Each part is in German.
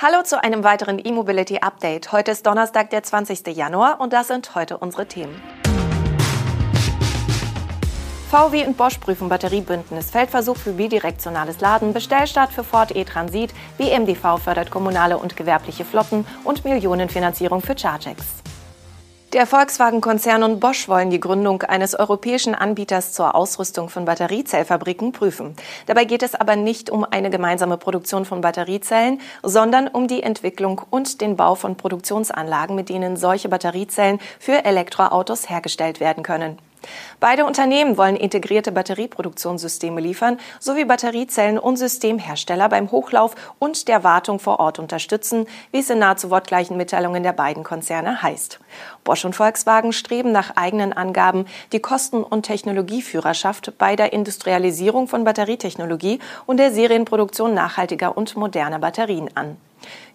Hallo zu einem weiteren E-Mobility Update. Heute ist Donnerstag, der 20. Januar und das sind heute unsere Themen. VW und Bosch prüfen Batteriebündnis, Feldversuch für bidirektionales Laden, Bestellstart für Ford E-Transit, BMDV fördert kommunale und gewerbliche Flotten und Millionenfinanzierung für Chargex. Der Volkswagen-Konzern und Bosch wollen die Gründung eines europäischen Anbieters zur Ausrüstung von Batteriezellfabriken prüfen. Dabei geht es aber nicht um eine gemeinsame Produktion von Batteriezellen, sondern um die Entwicklung und den Bau von Produktionsanlagen, mit denen solche Batteriezellen für Elektroautos hergestellt werden können. Beide Unternehmen wollen integrierte Batterieproduktionssysteme liefern sowie Batteriezellen und Systemhersteller beim Hochlauf und der Wartung vor Ort unterstützen, wie es in nahezu wortgleichen Mitteilungen der beiden Konzerne heißt. Bosch und Volkswagen streben nach eigenen Angaben die Kosten- und Technologieführerschaft bei der Industrialisierung von Batterietechnologie und der Serienproduktion nachhaltiger und moderner Batterien an.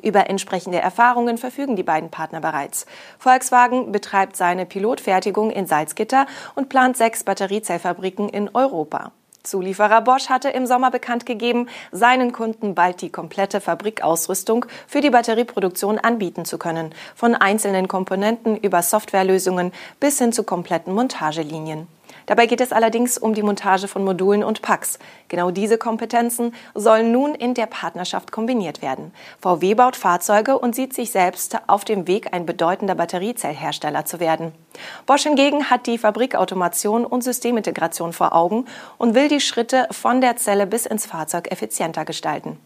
Über entsprechende Erfahrungen verfügen die beiden Partner bereits. Volkswagen betreibt seine Pilotfertigung in Salzgitter und plant sechs Batteriezellfabriken in Europa. Zulieferer Bosch hatte im Sommer bekannt gegeben, seinen Kunden bald die komplette Fabrikausrüstung für die Batterieproduktion anbieten zu können, von einzelnen Komponenten über Softwarelösungen bis hin zu kompletten Montagelinien. Dabei geht es allerdings um die Montage von Modulen und Packs. Genau diese Kompetenzen sollen nun in der Partnerschaft kombiniert werden. VW baut Fahrzeuge und sieht sich selbst auf dem Weg, ein bedeutender Batteriezellhersteller zu werden. Bosch hingegen hat die Fabrikautomation und Systemintegration vor Augen und will die Schritte von der Zelle bis ins Fahrzeug effizienter gestalten.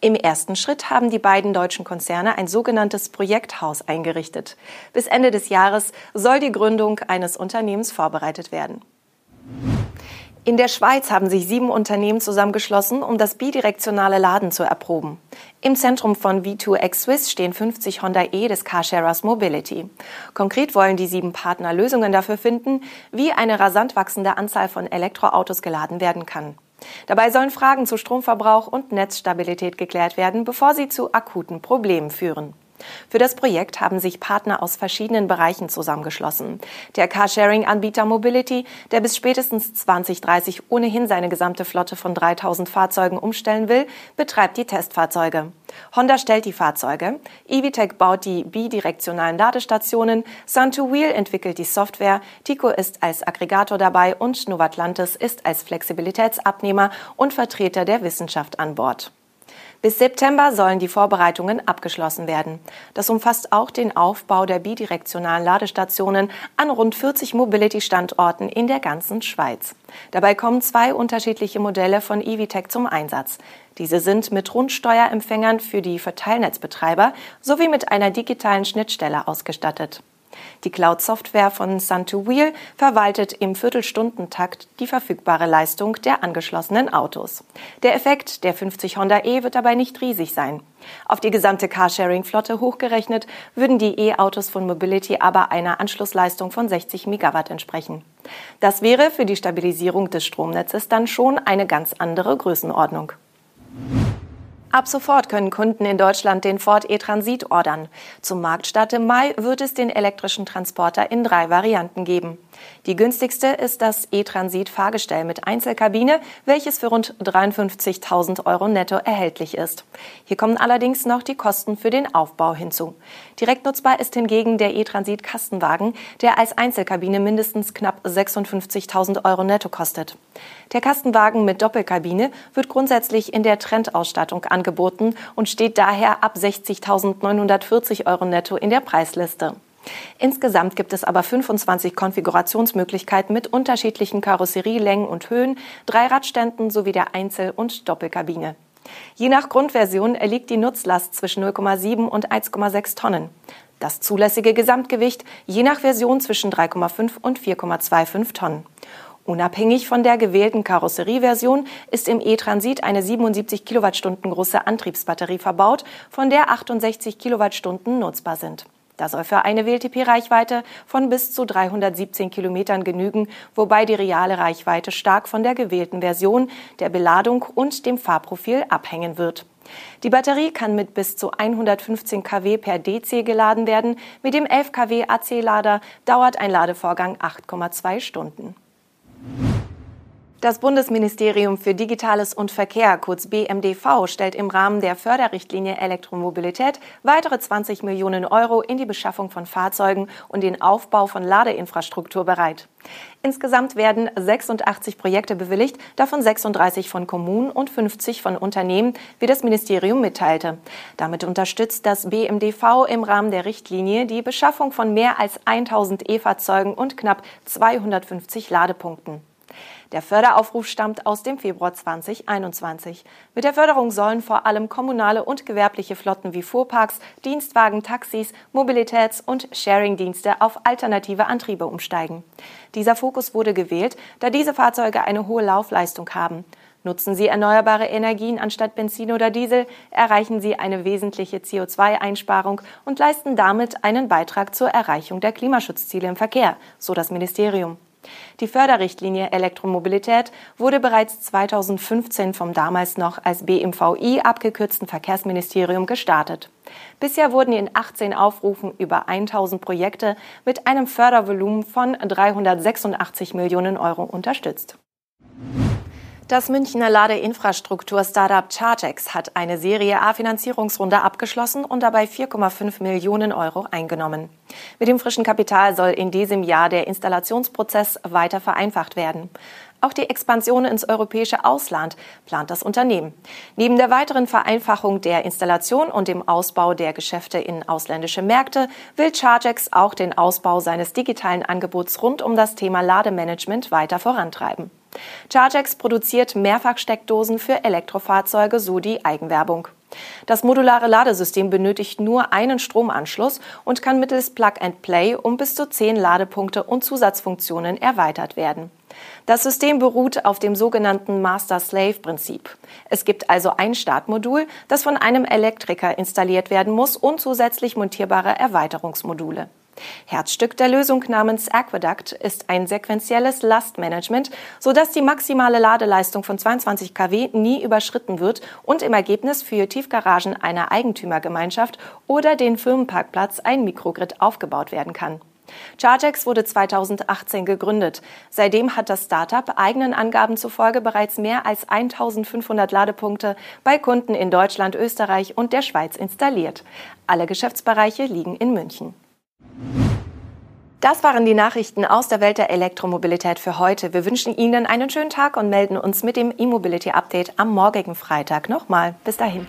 Im ersten Schritt haben die beiden deutschen Konzerne ein sogenanntes Projekthaus eingerichtet. Bis Ende des Jahres soll die Gründung eines Unternehmens vorbereitet werden. In der Schweiz haben sich sieben Unternehmen zusammengeschlossen, um das bidirektionale Laden zu erproben. Im Zentrum von V2X Swiss stehen 50 Honda E des Carsharers Mobility. Konkret wollen die sieben Partner Lösungen dafür finden, wie eine rasant wachsende Anzahl von Elektroautos geladen werden kann. Dabei sollen Fragen zu Stromverbrauch und Netzstabilität geklärt werden, bevor sie zu akuten Problemen führen. Für das Projekt haben sich Partner aus verschiedenen Bereichen zusammengeschlossen. Der Carsharing-Anbieter Mobility, der bis spätestens 2030 ohnehin seine gesamte Flotte von 3000 Fahrzeugen umstellen will, betreibt die Testfahrzeuge. Honda stellt die Fahrzeuge, Evitech baut die bidirektionalen Ladestationen, Sun2Wheel entwickelt die Software, Tico ist als Aggregator dabei und Novatlantis ist als Flexibilitätsabnehmer und Vertreter der Wissenschaft an Bord. Bis September sollen die Vorbereitungen abgeschlossen werden. Das umfasst auch den Aufbau der bidirektionalen Ladestationen an rund 40 Mobility-Standorten in der ganzen Schweiz. Dabei kommen zwei unterschiedliche Modelle von Evitech zum Einsatz. Diese sind mit Rundsteuerempfängern für die Verteilnetzbetreiber sowie mit einer digitalen Schnittstelle ausgestattet. Die Cloud-Software von Sun2Wheel verwaltet im Viertelstundentakt die verfügbare Leistung der angeschlossenen Autos. Der Effekt der 50 Honda E wird dabei nicht riesig sein. Auf die gesamte Carsharing-Flotte hochgerechnet würden die E-Autos von Mobility aber einer Anschlussleistung von 60 Megawatt entsprechen. Das wäre für die Stabilisierung des Stromnetzes dann schon eine ganz andere Größenordnung. Ab sofort können Kunden in Deutschland den Ford E-Transit ordern. Zum Marktstart im Mai wird es den elektrischen Transporter in drei Varianten geben. Die günstigste ist das E-Transit Fahrgestell mit Einzelkabine, welches für rund 53.000 Euro netto erhältlich ist. Hier kommen allerdings noch die Kosten für den Aufbau hinzu. Direkt nutzbar ist hingegen der E-Transit Kastenwagen, der als Einzelkabine mindestens knapp 56.000 Euro netto kostet. Der Kastenwagen mit Doppelkabine wird grundsätzlich in der Trendausstattung angeboten und steht daher ab 60.940 Euro netto in der Preisliste. Insgesamt gibt es aber 25 Konfigurationsmöglichkeiten mit unterschiedlichen Karosserielängen und Höhen, drei Radständen sowie der Einzel- und Doppelkabine. Je nach Grundversion erliegt die Nutzlast zwischen 0,7 und 1,6 Tonnen. Das zulässige Gesamtgewicht je nach Version zwischen 3,5 und 4,25 Tonnen. Unabhängig von der gewählten Karosserieversion ist im E-Transit eine 77 Kilowattstunden große Antriebsbatterie verbaut, von der 68 Kilowattstunden nutzbar sind. Das soll für eine WLTP-Reichweite von bis zu 317 Kilometern genügen, wobei die reale Reichweite stark von der gewählten Version, der Beladung und dem Fahrprofil abhängen wird. Die Batterie kann mit bis zu 115 kW per DC geladen werden. Mit dem 11 kW AC-Lader dauert ein Ladevorgang 8,2 Stunden. Das Bundesministerium für Digitales und Verkehr, kurz BMDV, stellt im Rahmen der Förderrichtlinie Elektromobilität weitere 20 Millionen Euro in die Beschaffung von Fahrzeugen und den Aufbau von Ladeinfrastruktur bereit. Insgesamt werden 86 Projekte bewilligt, davon 36 von Kommunen und 50 von Unternehmen, wie das Ministerium mitteilte. Damit unterstützt das BMDV im Rahmen der Richtlinie die Beschaffung von mehr als 1000 E-Fahrzeugen und knapp 250 Ladepunkten. Der Förderaufruf stammt aus dem Februar 2021. Mit der Förderung sollen vor allem kommunale und gewerbliche Flotten wie Fuhrparks, Dienstwagen, Taxis, Mobilitäts- und Sharing-Dienste auf alternative Antriebe umsteigen. Dieser Fokus wurde gewählt, da diese Fahrzeuge eine hohe Laufleistung haben. Nutzen Sie erneuerbare Energien anstatt Benzin oder Diesel, erreichen Sie eine wesentliche CO2-Einsparung und leisten damit einen Beitrag zur Erreichung der Klimaschutzziele im Verkehr, so das Ministerium. Die Förderrichtlinie Elektromobilität wurde bereits 2015 vom damals noch als BMVI abgekürzten Verkehrsministerium gestartet. Bisher wurden in 18 Aufrufen über 1000 Projekte mit einem Fördervolumen von 386 Millionen Euro unterstützt. Das Münchner Ladeinfrastruktur-Startup Chargex hat eine Serie A-Finanzierungsrunde abgeschlossen und dabei 4,5 Millionen Euro eingenommen. Mit dem frischen Kapital soll in diesem Jahr der Installationsprozess weiter vereinfacht werden. Auch die Expansion ins europäische Ausland plant das Unternehmen. Neben der weiteren Vereinfachung der Installation und dem Ausbau der Geschäfte in ausländische Märkte will Chargex auch den Ausbau seines digitalen Angebots rund um das Thema Lademanagement weiter vorantreiben. Chargex produziert Mehrfachsteckdosen für Elektrofahrzeuge so die Eigenwerbung. Das modulare Ladesystem benötigt nur einen Stromanschluss und kann mittels Plug and Play um bis zu zehn Ladepunkte und Zusatzfunktionen erweitert werden. Das System beruht auf dem sogenannten Master-Slave-Prinzip. Es gibt also ein Startmodul, das von einem Elektriker installiert werden muss und zusätzlich montierbare Erweiterungsmodule. Herzstück der Lösung namens Aqueduct ist ein sequentielles Lastmanagement, sodass die maximale Ladeleistung von 22 kW nie überschritten wird und im Ergebnis für Tiefgaragen einer Eigentümergemeinschaft oder den Firmenparkplatz ein Mikrogrid aufgebaut werden kann. Chargex wurde 2018 gegründet. Seitdem hat das Startup eigenen Angaben zufolge bereits mehr als 1500 Ladepunkte bei Kunden in Deutschland, Österreich und der Schweiz installiert. Alle Geschäftsbereiche liegen in München. Das waren die Nachrichten aus der Welt der Elektromobilität für heute. Wir wünschen Ihnen einen schönen Tag und melden uns mit dem E-Mobility Update am morgigen Freitag nochmal. Bis dahin.